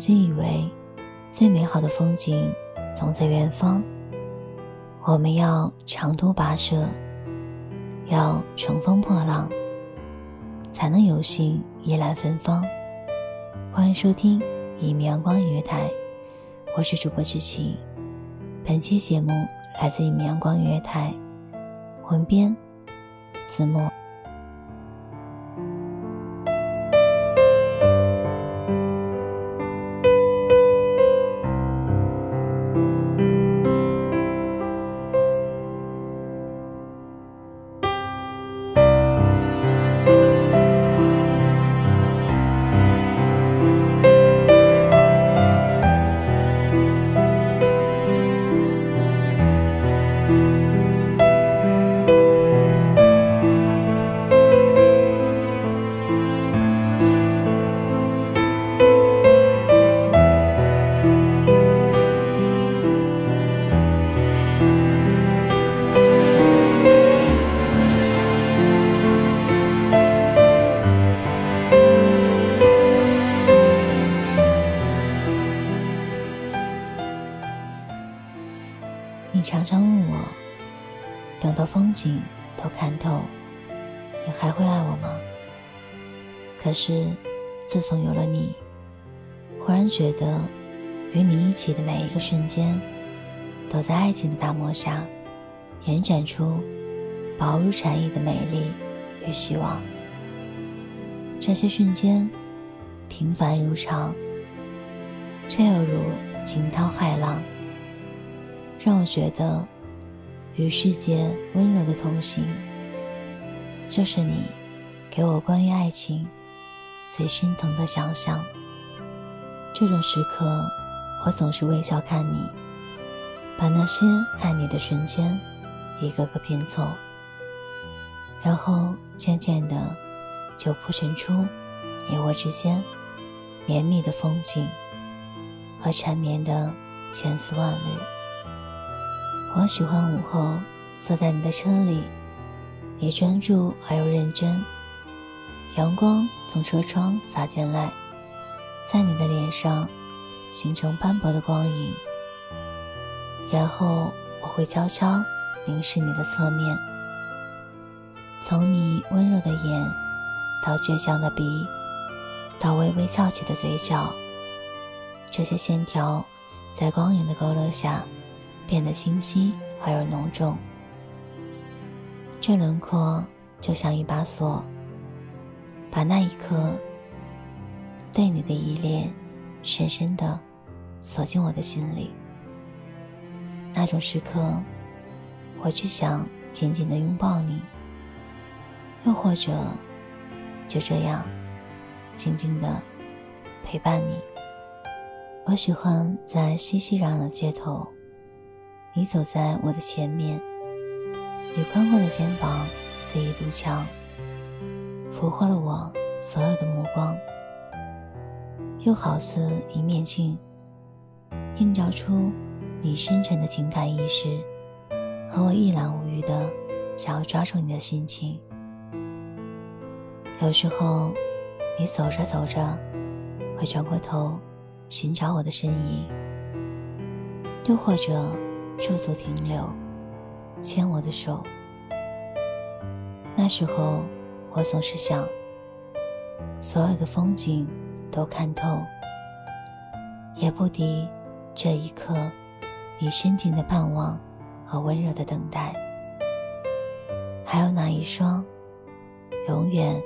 经以为，最美好的风景总在远方。我们要长途跋涉，要乘风破浪，才能有幸依兰芬芳。欢迎收听一米阳光音乐台，我是主播知晴。本期节目来自一米阳光音乐台，文编子墨。你常常问我，等到风景都看透，你还会爱我吗？可是，自从有了你，忽然觉得，与你一起的每一个瞬间，都在爱情的大幕下，延展出薄如蝉翼的美丽与希望。这些瞬间，平凡如常，却又如惊涛骇浪。让我觉得，与世界温柔的同行，就是你给我关于爱情最心疼的想象。这种时刻，我总是微笑看你，把那些爱你的瞬间一个个拼凑，然后渐渐的就铺陈出你我之间绵密的风景和缠绵的千丝万缕。我喜欢午后坐在你的车里，你专注而又认真，阳光从车窗洒进来，在你的脸上形成斑驳的光影。然后我会悄悄凝视你的侧面，从你温柔的眼，到倔强的鼻，到微微翘起的嘴角，这些线条在光影的勾勒下。变得清晰而又浓重，这轮廓就像一把锁，把那一刻对你的依恋深深的锁进我的心里。那种时刻，我只想紧紧的拥抱你，又或者就这样静静的陪伴你。我喜欢在熙熙攘攘的街头。你走在我的前面，你宽阔的肩膀似一堵墙，俘获了我所有的目光，又好似一面镜，映照出你深沉的情感意识和我一览无余的想要抓住你的心情。有时候，你走着走着，会转过头寻找我的身影，又或者。驻足停留，牵我的手。那时候，我总是想，所有的风景都看透，也不敌这一刻你深情的盼望和温热的等待。还有那一双永远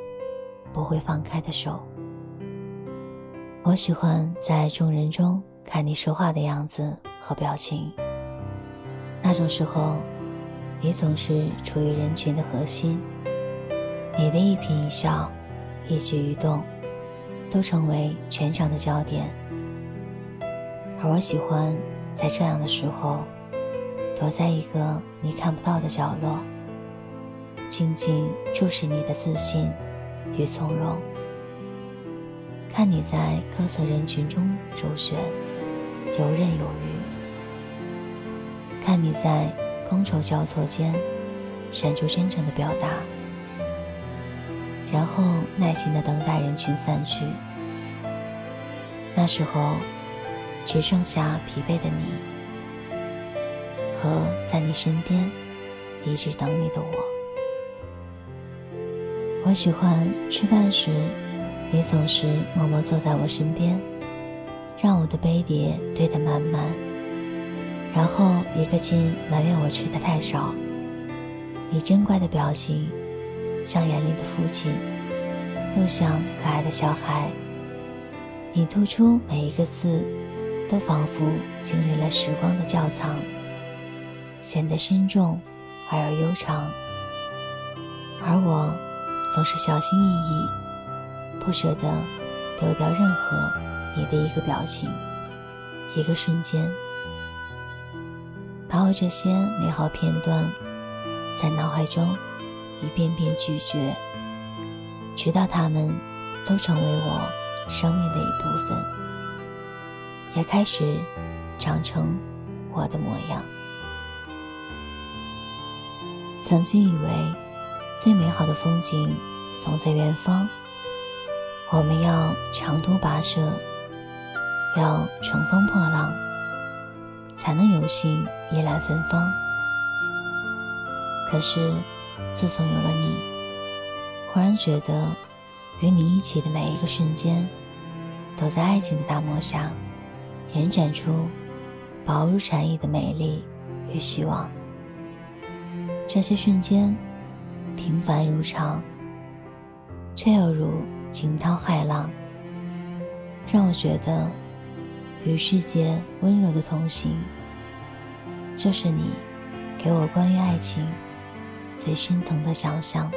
不会放开的手。我喜欢在众人中看你说话的样子和表情，那种时候，你总是处于人群的核心，你的一颦一笑、一举一动，都成为全场的焦点。而我喜欢在这样的时候，躲在一个你看不到的角落，静静注视你的自信与从容。看你在各色人群中周旋，游刃有余；看你在觥筹交错间闪出真诚的表达，然后耐心的等待人群散去。那时候，只剩下疲惫的你和在你身边一直等你的我。我喜欢吃饭时。你总是默默坐在我身边，让我的杯碟堆得满满，然后一个劲埋怨我吃的太少。你真乖的表情，像严厉的父亲，又像可爱的小孩。你吐出每一个字，都仿佛经历了时光的窖藏，显得深重而又悠长。而我总是小心翼翼。不舍得丢掉任何你的一个表情，一个瞬间，把我这些美好片段在脑海中一遍遍咀嚼，直到它们都成为我生命的一部分，也开始长成我的模样。曾经以为最美好的风景总在远方。我们要长途跋涉，要乘风破浪，才能有幸依兰芬芳。可是，自从有了你，忽然觉得，与你一起的每一个瞬间，都在爱情的大幕下，延展出薄如蝉翼的美丽与希望。这些瞬间，平凡如常，却又如。惊涛骇浪，让我觉得与世界温柔的同行，就是你给我关于爱情最深层的想象。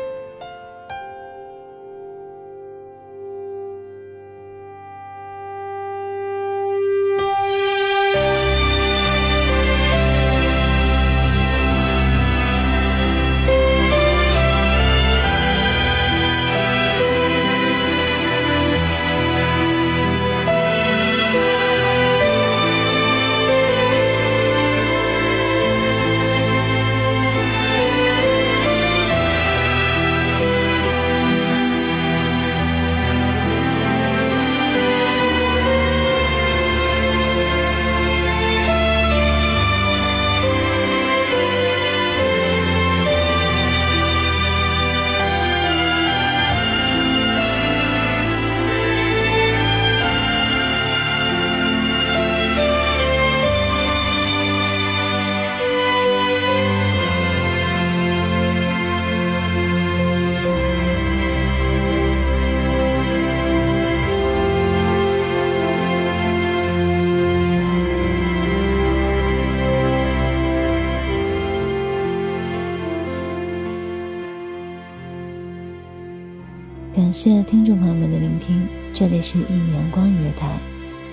感谢听众朋友们的聆听，这里是一米阳光音乐台，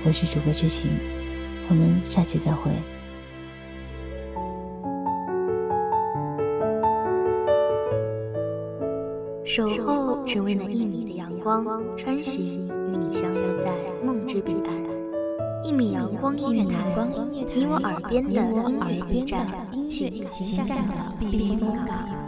我是主播知晴，我们下期再会。守候只为那一米的阳光，穿行与你相约在梦之彼岸。一米阳光音乐台，你我耳边的音乐驿站，情感的避风港。